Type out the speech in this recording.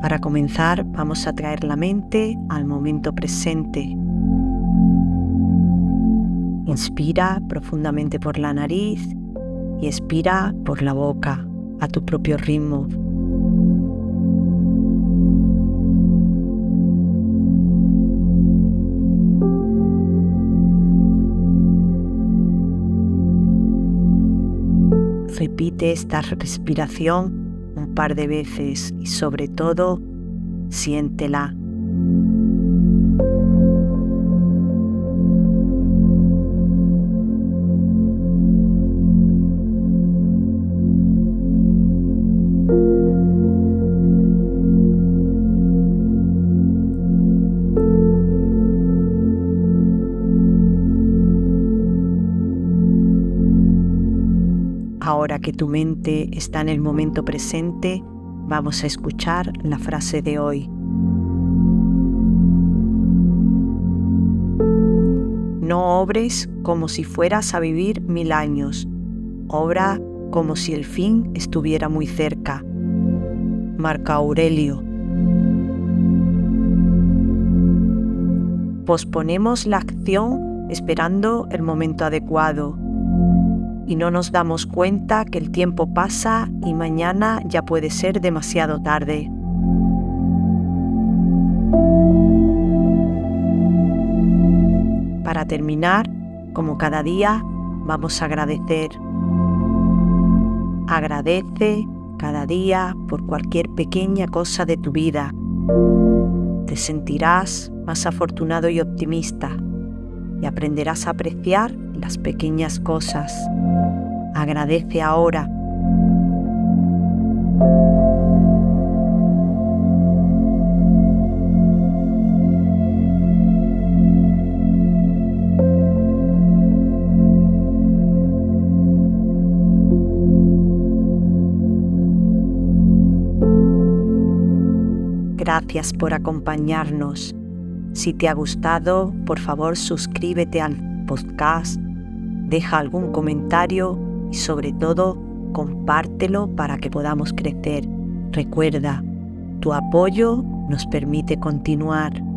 Para comenzar vamos a traer la mente al momento presente. Inspira profundamente por la nariz y expira por la boca a tu propio ritmo. Repite esta respiración par de veces y sobre todo siéntela. Ahora que tu mente está en el momento presente, vamos a escuchar la frase de hoy. No obres como si fueras a vivir mil años. Obra como si el fin estuviera muy cerca. Marca Aurelio. Posponemos la acción esperando el momento adecuado y no nos damos cuenta que el tiempo pasa y mañana ya puede ser demasiado tarde. Para terminar, como cada día, vamos a agradecer. Agradece cada día por cualquier pequeña cosa de tu vida. Te sentirás más afortunado y optimista y aprenderás a apreciar las pequeñas cosas. Agradece ahora. Gracias por acompañarnos. Si te ha gustado, por favor suscríbete al podcast, deja algún comentario y sobre todo compártelo para que podamos crecer. Recuerda, tu apoyo nos permite continuar.